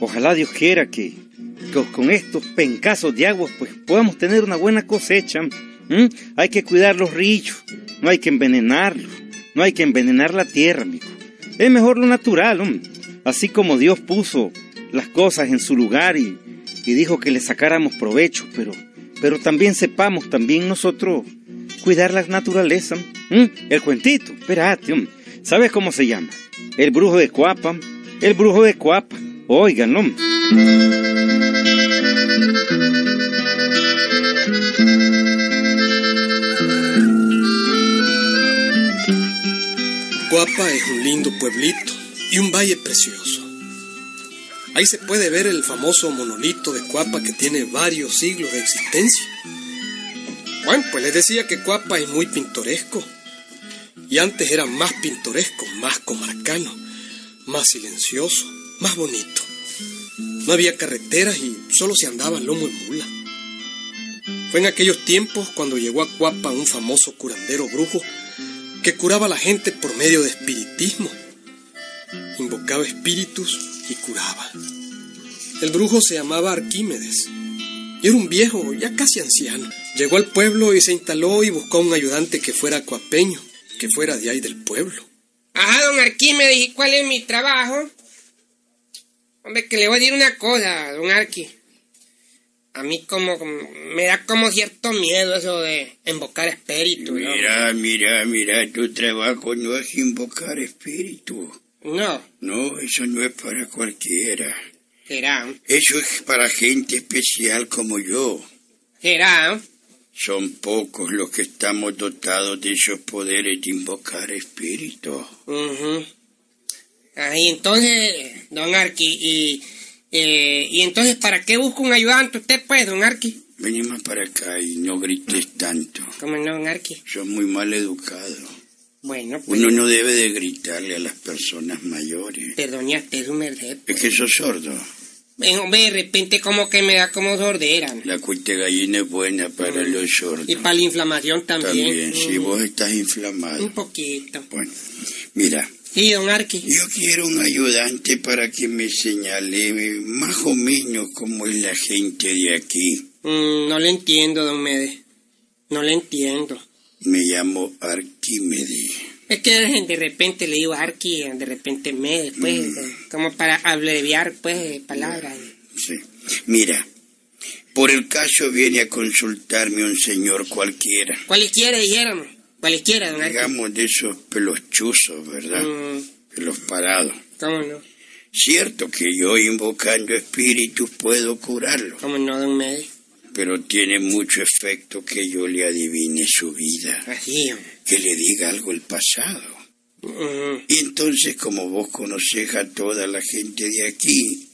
Ojalá Dios quiera que, con estos pencazos de agua pues podamos tener una buena cosecha. Hay que cuidar los ríos, no hay que envenenarlos, no hay que envenenar la tierra. Es mejor lo natural, así como Dios puso las cosas en su lugar y, dijo que le sacáramos provecho, pero, pero también sepamos también nosotros cuidar la naturaleza. El cuentito, espérate, ¿sabes cómo se llama? El brujo de Cuapa, el brujo de Cuapa, óiganlo. Cuapa es un lindo pueblito y un valle precioso. Ahí se puede ver el famoso monolito de Cuapa que tiene varios siglos de existencia. Bueno, pues les decía que Cuapa es muy pintoresco. Y antes era más pintoresco, más comarcano, más silencioso, más bonito. No había carreteras y solo se andaba lomo en mula. Fue en aquellos tiempos cuando llegó a Cuapa un famoso curandero brujo que curaba a la gente por medio de espiritismo. Invocaba espíritus y curaba. El brujo se llamaba Arquímedes y era un viejo, ya casi anciano. Llegó al pueblo y se instaló y buscó un ayudante que fuera cuapeño, que fuera de ahí del pueblo. Ajá, don Arquímedes, ¿y cuál es mi trabajo? Hombre, que le voy a decir una cosa, don Arqui. A mí como, me da como cierto miedo eso de invocar espíritu. Mira, mira, mira, tu trabajo no es invocar espíritu. No. No, eso no es para cualquiera. Será. Eso es para gente especial como yo. Será. Son pocos los que estamos dotados de esos poderes de invocar espíritus. Uh Ahí entonces, don Arqui, y eh, y entonces, ¿para qué busca un ayudante usted, pues, don Arqui? Vení más para acá y no grites tanto. ¿Cómo no, don Arqui? Sos muy mal educado. Bueno, pues... Uno no debe de gritarle a las personas mayores. Perdón, usted un merced. Es que sos sordo. Hombre, de repente como que me da como sordera. La cuite gallina es buena para mm. los sordos. Y para la inflamación también. También, si mm. vos estás inflamado. Un poquito. Bueno, mira, Sí, don Arqui. Yo quiero un ayudante para que me señale más o menos cómo es la gente de aquí. Mm, no le entiendo, don Mede. No le entiendo. Me llamo Arquímedes. Es que de repente le digo Arqui, de repente Mede, pues, mm. como para abreviar, pues, palabras. Sí. Mira, por el caso viene a consultarme un señor cualquiera. Cualquiera, dijéramos. Cualquiera, don Digamos de esos pelos chuzos, ¿verdad? Mm. Pelos parados. ¿Cómo no? Cierto que yo invocando espíritus puedo curarlo. ¿Cómo no, don Medi? Pero tiene mucho efecto que yo le adivine su vida. Así. Que le diga algo el pasado. Mm. Y entonces, como vos conocés a toda la gente de aquí,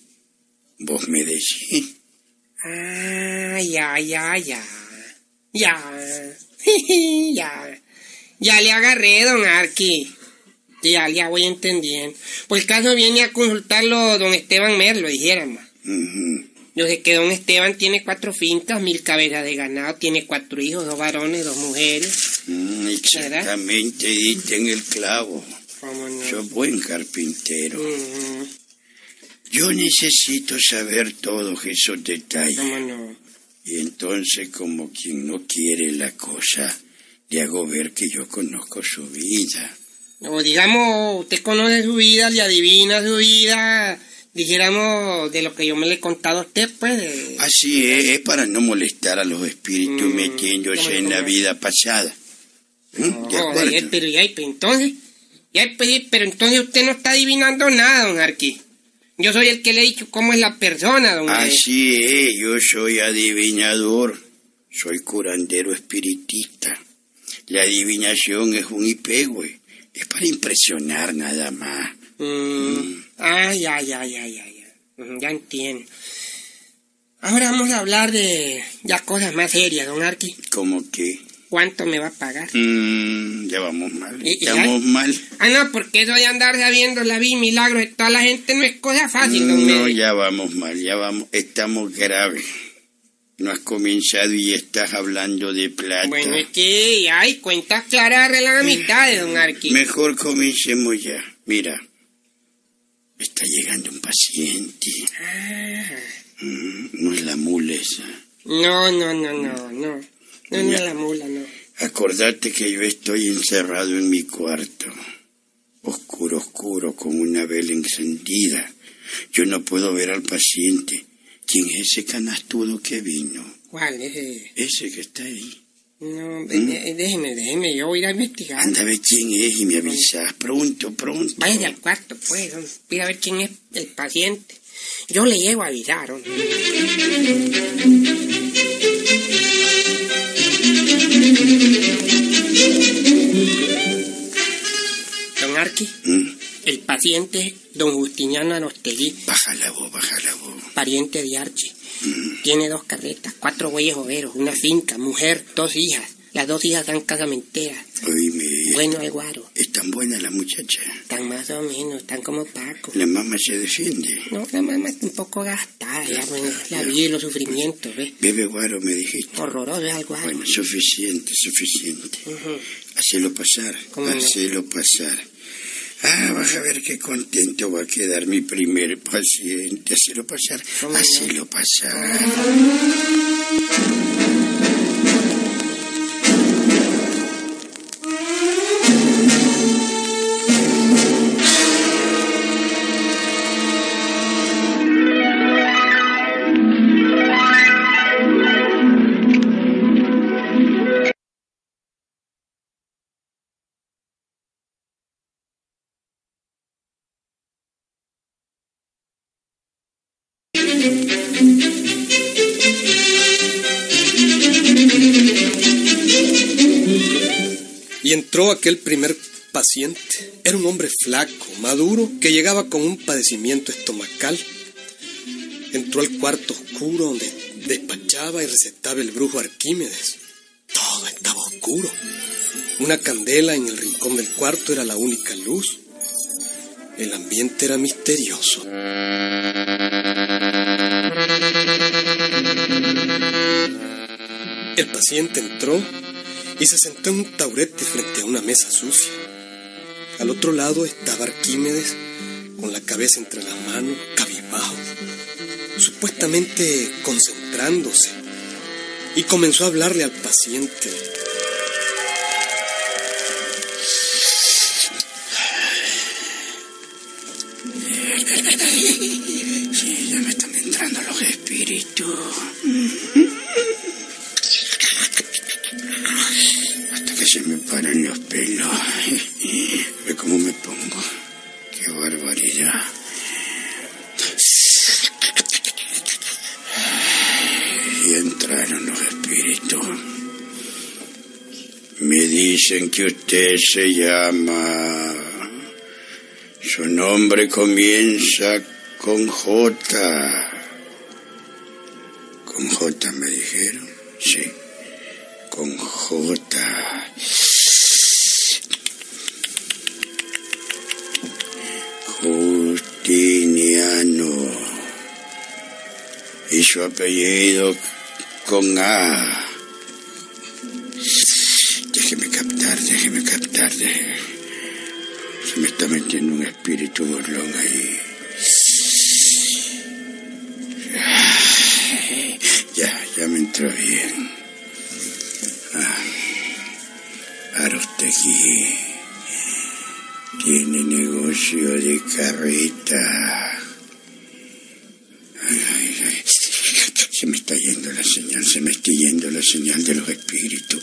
vos me decís. Ah, ya, ya, ya. Ya. ya. Ya le agarré, don Arqui. Ya, ya voy entendiendo. Pues el caso viene a consultarlo don Esteban Merlo, dijéramos. Yo sé que don Esteban tiene cuatro fintas, mil cabezas de ganado, tiene cuatro hijos, dos varones, dos mujeres. Mm, exactamente, diste en el clavo. ¿Cómo no? Soy buen carpintero. Yo necesito saber todos esos detalles. ¿Cómo no? Y entonces, como quien no quiere la cosa, le hago ver que yo conozco su vida. O digamos, usted conoce su vida, le adivina su vida, dijéramos, de lo que yo me le he contado a usted, pues. Así es, es para no molestar a los espíritus mm, metiéndose en la vida pasada. ¿Mm? pero ya, entonces, ya, pero entonces usted no está adivinando nada, don Arqui. Yo soy el que le he dicho cómo es la persona, don Así es, yo soy adivinador, soy curandero espiritista. La adivinación es un IP, güey. Es para impresionar nada más. Mm. Ah, ya, ya, ya, ya, ya. Ya entiendo. Ahora vamos a hablar de ya cosas más serias, don Arqui. ¿Cómo qué? ¿Cuánto me va a pagar? Mm, ya vamos mal. Ya vamos mal. Ah, no, porque eso de andar sabiendo la vida milagros de toda la gente no es cosa fácil, don No, ya vamos mal, ya vamos, estamos graves. No has comenzado y estás hablando de plata. Bueno, es que hay cuentas claras arreglan la mitad de don Arqui. Mejor comencemos ya. Mira, está llegando un paciente. Ah. Mm, no es la mula esa. No, no, no, no, no. No, no es la mula, no. Acordate que yo estoy encerrado en mi cuarto. Oscuro, oscuro, con una vela encendida. Yo no puedo ver al paciente. ¿Quién es ese canastudo que vino? ¿Cuál es? Ese que está ahí. No, de- déjeme, déjeme, yo voy a ir a investigar. Anda a ver quién es y me avisas. Pronto, pronto. Vaya al cuarto, pues, voy a ver quién es el paciente. Yo le llego a avisar. Don Arqui, Mm, el paciente don Justiniano Anostegui, Baja la voz, baja la voz. pariente de Archie. Tiene dos carretas, cuatro bueyes overos, una finca, mujer, dos hijas. Las dos hijas dan casamenteras. Oíme, Bueno al guaro. es tan buena la muchacha. Están más o menos, están como Paco. La mamá se defiende. No, la mamá está un poco gastada, ya, bueno, la vida y los sufrimientos, ¿ves? Bebe guaro, me dijiste. Horroroso es al guaro. Bueno, suficiente, suficiente. Ujú. Hacelo pasar, hacelo pasar. Ah, vas a ver qué contento va a quedar mi primer paciente. Hacelo pasar, ¿Cómo no? hacelo pasar. Y entró aquel primer paciente. Era un hombre flaco, maduro, que llegaba con un padecimiento estomacal. Entró al cuarto oscuro donde despachaba y recetaba el brujo Arquímedes. Todo estaba oscuro. Una candela en el rincón del cuarto era la única luz. El ambiente era misterioso. El paciente entró y se sentó en un taburete frente a una mesa sucia. Al otro lado estaba Arquímedes con la cabeza entre las manos, cabizbajo, supuestamente concentrándose, y comenzó a hablarle al paciente. Dicen que usted se llama... Su nombre comienza con J. Con J me dijeron. Sí. Con J. Justiniano. Y su apellido con A. déjeme. Se me está metiendo un espíritu burlón ahí. Ya, ya me entró bien. Ah, Arostegui tiene negocio de carreta. Ay, ay, ay. Se me está yendo la señal, se me está yendo la señal de los espíritus.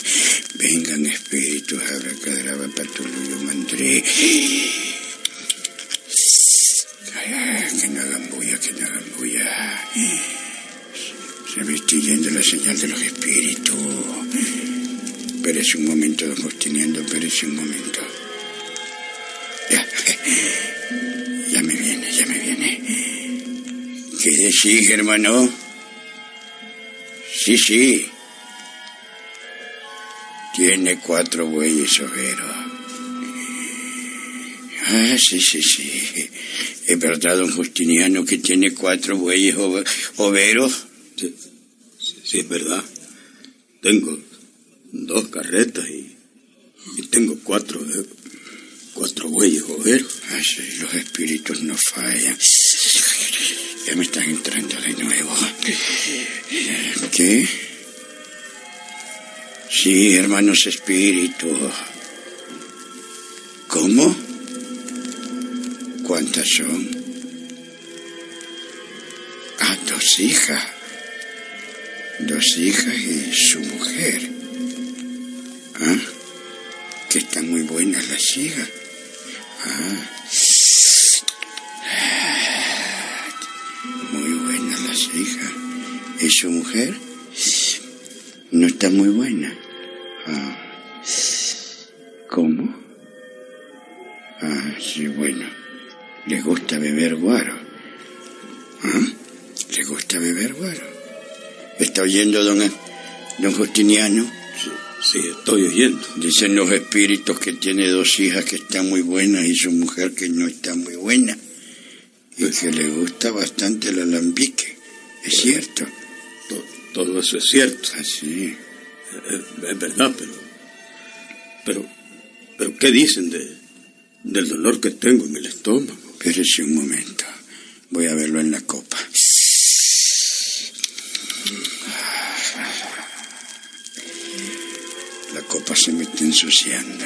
Vengan espíritus, abracadabra, patulo, yo mandré. Que no hagan bulla, que no hagan bulla. Se me está yendo la señal de los espíritus. Espérese un momento, don Justiniano, espérese un momento. Ya, ya me viene, ya me viene. ¿Qué decís, hermano? Sí, sí. Tiene cuatro bueyes overos. Ah, sí, sí, sí. ¿Es verdad, don Justiniano, que tiene cuatro bueyes ove- overos? Sí, Sí, es verdad. Tengo dos carretas y, y tengo cuatro, eh, cuatro bueyes overos. Ay, sí, los espíritus no fallan. Ya me están entrando de nuevo. ¿Qué? Sí, hermanos espíritus. ¿Cómo? ¿Cuántas son? Ah, dos hijas. Dos hijas y su mujer. ¿Ah? Que están muy buenas las hijas. Ah. ¿Y su mujer? No está muy buena. Ah. ¿Cómo? Ah, sí, bueno. Le gusta beber guaro. ¿Ah? ¿Le gusta beber guaro? ¿Está oyendo, don, don Justiniano? Sí, estoy oyendo. Dicen los espíritus que tiene dos hijas que están muy buenas y su mujer que no está muy buena. Y que le gusta bastante el alambique. Es cierto. To- todo eso es cierto. Así. Es, es verdad, pero. Pero. Pero, ¿qué dicen de, del dolor que tengo en el estómago? Espérese un momento. Voy a verlo en la copa. La copa se me está ensuciando.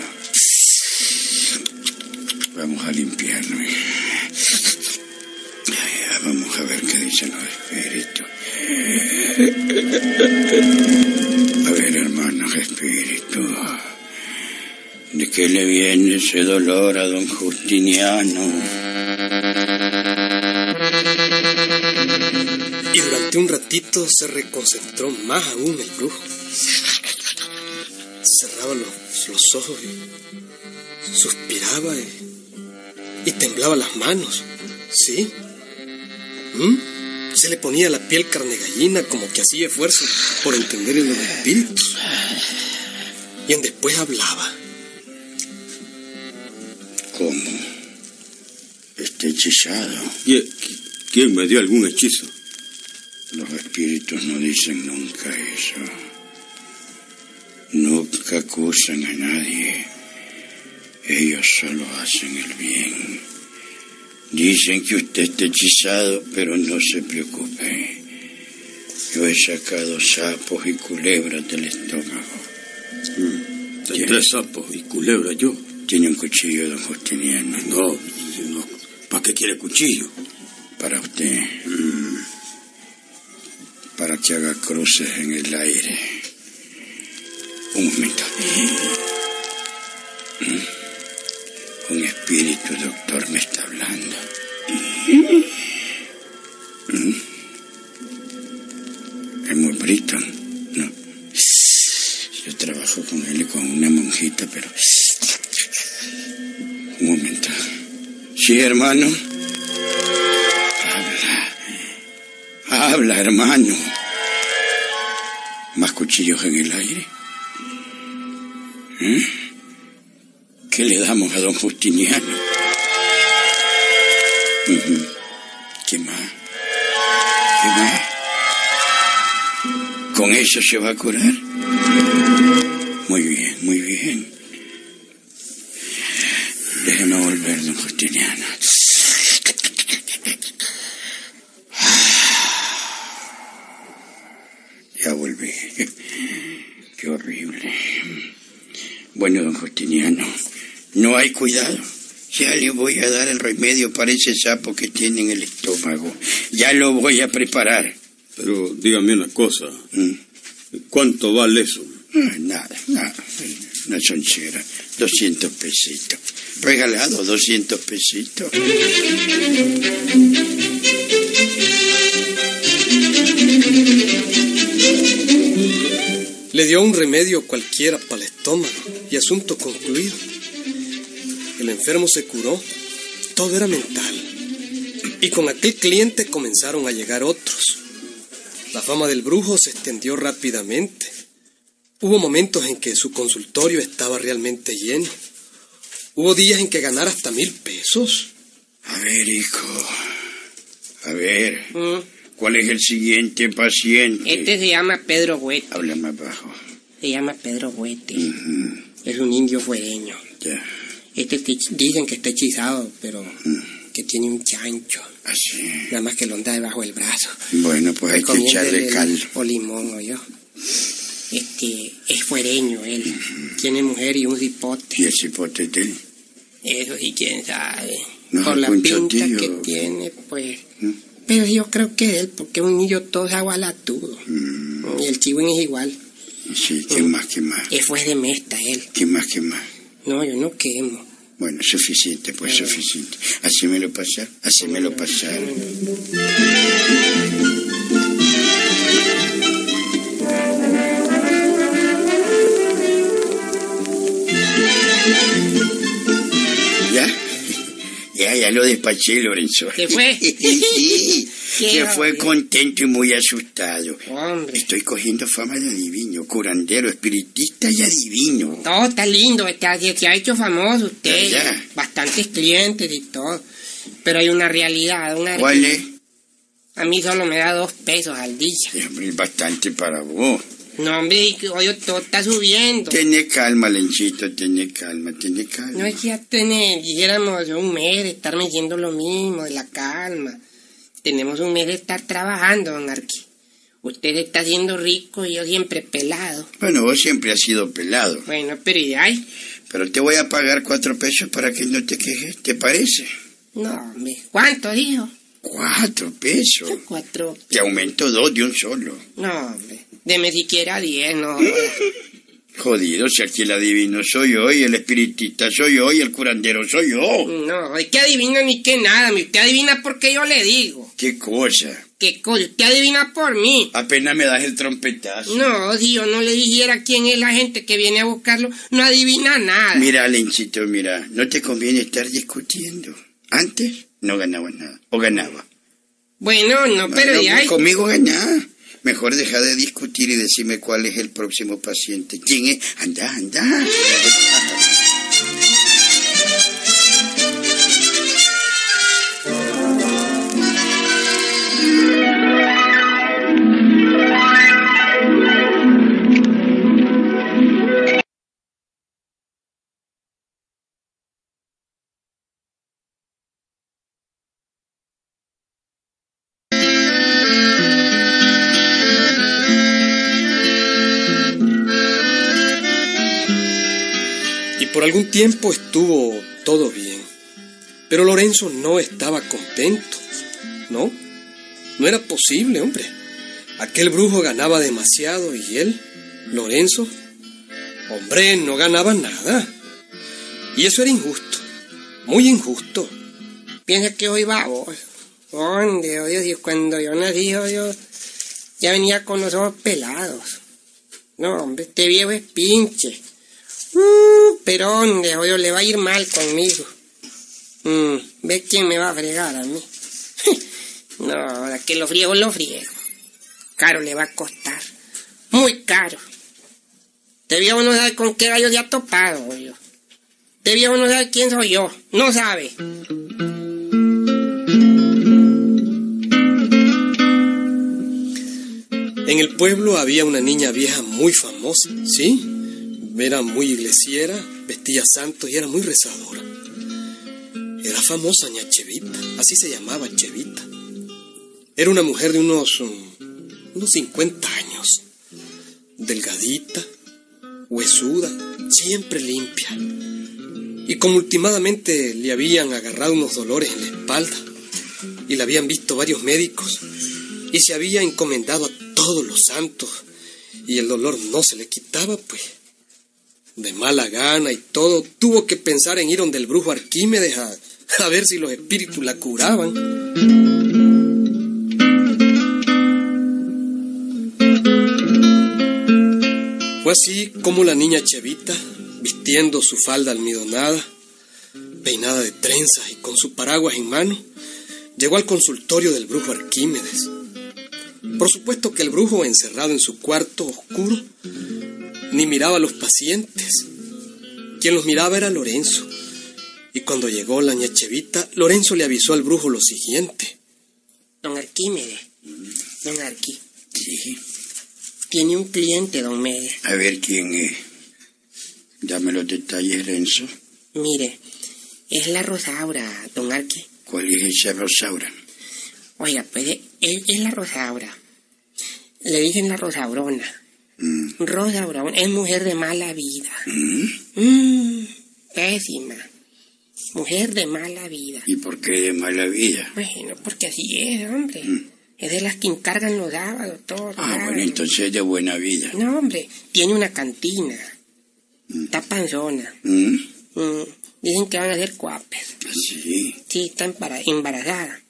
A ver, hermanos espíritus. ¿De qué le viene ese dolor a don Justiniano? Y durante un ratito se reconcentró más aún el brujo. Cerraba los, los ojos y suspiraba y, y temblaba las manos. ¿Sí? ¿Mm? Se le ponía la piel carne gallina como que hacía esfuerzo por entender en los espíritus. Y en después hablaba. ¿Cómo? Está hechizado. ¿Quién, quién me dio algún hechizo? Los espíritus no dicen nunca eso. Nunca acusan a nadie. Ellos solo hacen el bien. Dicen que usted está hechizado, pero no se preocupe. Yo he sacado sapos y culebras del estómago. Tendré sapos y culebra yo. Tiene un cuchillo, don Justiniano. No, no. ¿Para qué quiere cuchillo? Para usted. Para que haga cruces en el aire. Un momento. Un espíritu, doctor, me está hablando. Es muy Britton, ¿no? Yo trabajo con él y con una monjita, pero... Un momento. Sí, hermano. Habla. Habla, hermano. ¿Más cuchillos en el aire? ¿Eh? ¿Qué le damos a don Justiniano? ¿Qué más? ¿Qué más? ¿Con eso se va a curar? Muy bien, muy bien. Déjeme volver, don Justiniano. Ya volví. Qué horrible. Bueno, don Justiniano, no hay cuidado. Ya le voy a dar el remedio para ese sapo que tiene en el estómago. Ya lo voy a preparar. Pero dígame una cosa. Mm. ¿Cuánto vale eso? Ah, Nada, nada. Una sonchera. 200 pesitos. Regalado 200 pesitos. Le dio un remedio cualquiera para el estómago y asunto concluido. El enfermo se curó, todo era mental. Y con aquel cliente comenzaron a llegar otros. La fama del brujo se extendió rápidamente. Hubo momentos en que su consultorio estaba realmente lleno. Hubo días en que ganara hasta mil pesos. A ver, hijo. A ver. Mm. ¿Cuál es el siguiente paciente? Este se llama Pedro Huete. Habla más bajo. Se llama Pedro Huete. Es un indio fuereño. Ya, Este te- dicen que está hechizado, pero que tiene un chancho. así. Nada más que lo anda debajo del brazo. Bueno, pues hay que echarle cal. O limón, o yo. Este, es fuereño él. Tiene mujer y un cipote. ¿Y el cipote de él? Eso sí, quién sabe. No, Por la pinta que tiene, pues. ¿Mm? Pero yo creo que él, porque es un niño todo agualatudo. Mm, Y el chihuín es igual. sí, ¿qué más, qué más? Él fue de mesta, él. ¿Qué más, qué más? No, yo no quemo. Bueno, suficiente, pues suficiente. Así me lo pasaron, Ya, ya lo despaché, Lorenzo. ¿Se fue? sí, Qué se fue contento y muy asustado. Hombre. Estoy cogiendo fama de adivino, curandero, espiritista y adivino. Todo está lindo, está, se ha hecho famoso usted. Ya, ya. Bastantes clientes y todo. Pero hay una realidad, una ¿Cuál es? A mí solo me da dos pesos al día. Es bastante para vos. No, hombre, y que, oye, todo está subiendo. Tené calma, Lenchito, tené calma, tené calma. No es que ya tener, dijéramos, un mes de estar metiendo lo mismo, de la calma. Tenemos un mes de estar trabajando, don Arqui. Usted está haciendo rico y yo siempre pelado. Bueno, vos siempre has sido pelado, Bueno, pero ¿y ay? pero te voy a pagar cuatro pesos para que no te quejes, ¿te parece? No, hombre. ¿Cuánto dijo? Cuatro pesos. Cuatro. Te aumento dos de un solo. No, hombre. Deme siquiera diez, no. Jodido, si aquí el adivino soy yo, y el espiritista soy yo, y el curandero soy yo. No, es que adivina ni que nada. Usted adivina porque yo le digo. ¿Qué cosa? ¿Qué cosa? Usted adivina por mí. Apenas me das el trompetazo. No, si yo no le dijera quién es la gente que viene a buscarlo, no adivina nada. Mira, Lenchito, mira, no te conviene estar discutiendo. Antes no ganaba nada, o ganaba. Bueno, no, pero ya hay... Conmigo ganaba. Mejor deja de discutir y decirme cuál es el próximo paciente. ¿Quién es? Anda, anda. por algún tiempo estuvo todo bien. Pero Lorenzo no estaba contento. No, no era posible, hombre. Aquel brujo ganaba demasiado y él, Lorenzo, hombre, no ganaba nada. Y eso era injusto, muy injusto. Piensa que hoy va vos. ¿Dónde? Oye, Dios, cuando yo nací, yo, yo ya venía con los ojos pelados. No, hombre, este viejo es pinche. Mm, pero ¿dónde? Oye, le va a ir mal conmigo. Mm, ¿Ve quién me va a fregar a mí? no, ahora que lo friego, lo friego. Caro le va a costar. Muy caro. Este viejo no sabe con qué gallo se ha topado, oye. Este viejo no sabe quién soy yo. No sabe. En el pueblo había una niña vieja muy famosa, ¿sí? Era muy iglesiera, vestía santos y era muy rezadora. Era famosa ña Chevita, así se llamaba Chevita. Era una mujer de unos, um, unos 50 años, delgadita, huesuda, siempre limpia. Y como últimamente le habían agarrado unos dolores en la espalda y la habían visto varios médicos, y se había encomendado a todos los santos y el dolor no se le quitaba, pues de mala gana y todo, tuvo que pensar en ir donde el brujo Arquímedes a, a ver si los espíritus la curaban. Fue así como la niña Chevita, vistiendo su falda almidonada, peinada de trenzas y con su paraguas en mano, llegó al consultorio del brujo Arquímedes. Por supuesto que el brujo, encerrado en su cuarto oscuro, ni miraba a los pacientes. Quien los miraba era Lorenzo. Y cuando llegó la ñachevita, Lorenzo le avisó al brujo lo siguiente. Don Arquímedes, Don Arqui, Sí. tiene un cliente, don Mede. A ver quién es. Dame los detalles, Renzo. Mire, es la Rosaura, don Arqui. ¿Cuál es esa Rosaura? Oiga, pues es, es la Rosaura. Le dicen la Rosaurona. Mm. Rosaurona es mujer de mala vida. ¿Mm? Mmm, pésima. Mujer de mala vida. ¿Y por qué de mala vida? Bueno, porque así es, hombre. Mm. Es de las que encargan los sábados, todo. Ah, claro. bueno, entonces es de buena vida. No, hombre, tiene una cantina. Mm. Está panzona. ¿Mm? Mm, Dicen que van a ser cuapes. Sí. Sí, está embara- embarazada.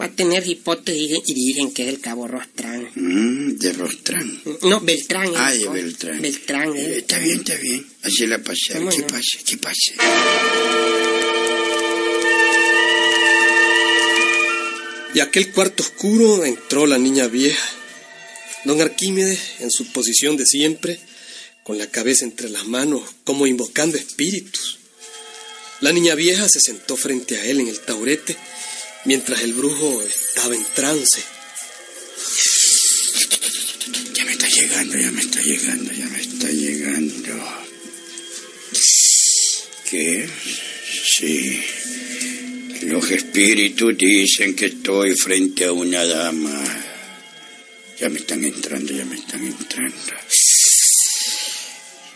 Va a tener hipote y dicen, que es del cabo Rostrán. Mm, de Rostrán. No, Beltrán. es Ah, el de Beltrán. Beltrán. Eh, es- Está bien, está bien. Así la pasar. ¿Cómo ¿Qué no? pasa? ¿Qué pasa? Y aquel cuarto oscuro entró la niña vieja. Don Arquímedes, en su posición de siempre, con la cabeza entre las manos, como invocando espíritus. La niña vieja se sentó frente a él en el taburete, mientras el brujo estaba en trance. Ya me está llegando, ya me está llegando, ya me está llegando. ¿Qué? Sí. Los espíritus dicen que estoy frente a una dama. Ya me están entrando, ya me están entrando.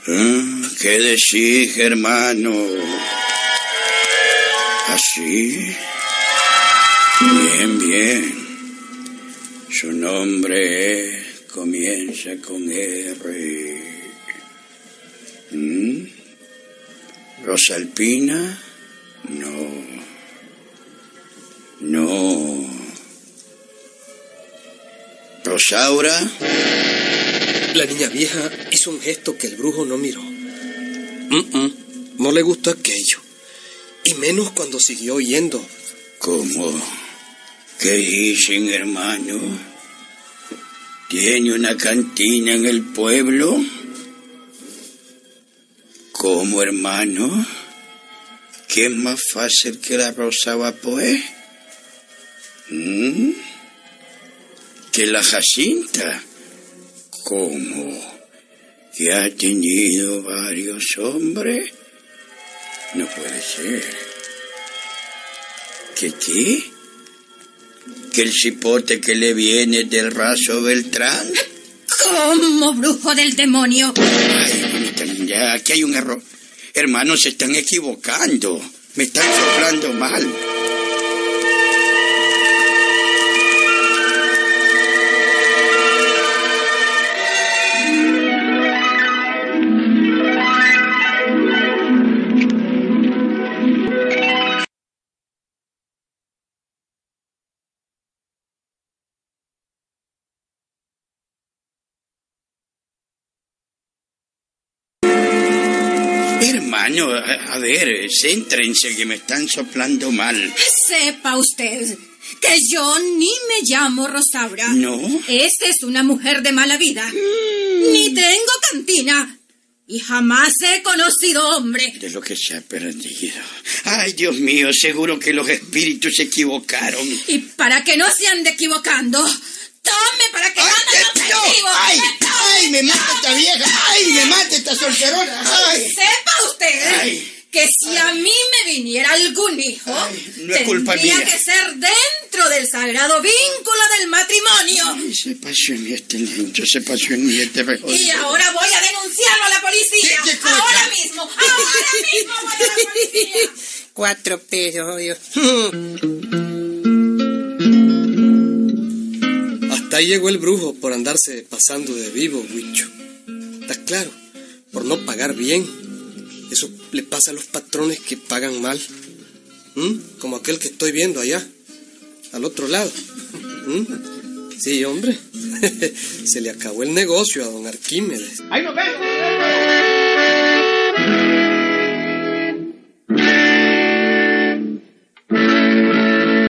Ah, ¿Qué decís, hermano? ¿Así? Bien, bien. Su nombre es, comienza con R. ¿Mm? ¿Rosalpina? No. No. ¿Rosaura? La niña vieja hizo un gesto que el brujo no miró. Mm, mm, no le gustó aquello. Y menos cuando siguió oyendo. ¿Cómo? ¿Qué dicen, hermano? ¿Tiene una cantina en el pueblo? ¿Cómo, hermano? ¿Qué es más fácil que la rosa pues? ¿Mm? ¿Que la jacinta? ¿Cómo? ¿Que ha tenido varios hombres? No puede ser. ¿Que qué? ¿Que el cipote que le viene del raso Beltrán? ¿Cómo, brujo del demonio? Ay, linda, aquí hay un error. Hermanos, se están equivocando. Me están soplando mal. A, ver, céntrense que me están soplando mal. Sepa usted que yo ni me llamo Rosaura. ¿No? Esta es una mujer de mala vida. Ni tengo cantina. Y jamás he conocido hombre. De lo que se ha perdido. Ay, Dios mío, seguro que los espíritus se equivocaron. Y para que no se ande equivocando, tome para que ¡Ay, no no! perdigo. ¡Ay! ¡Ay! ¡Me mata esta vieja! ¡Ay! ¡Me mata esta solterona! ¡Ay! Sepa usted Ay. que si a mí me viniera algún hijo, Ay, no es culpa tendría mía. que ser dentro del sagrado vínculo del matrimonio. Ay, se pasó en este lento, se pasó en mí este mejor. Y ahora voy a denunciarlo a la policía. ¿Qué- qué cosa? ahora mismo, ahora mismo voy a la policía. Cuatro pesos, Ahí llegó el brujo por andarse pasando de vivo, Huicho. Está claro, por no pagar bien. Eso le pasa a los patrones que pagan mal. ¿Mm? Como aquel que estoy viendo allá, al otro lado. ¿Mm? Sí, hombre. Se le acabó el negocio a don Arquímedes. ¡Ahí nos vemos!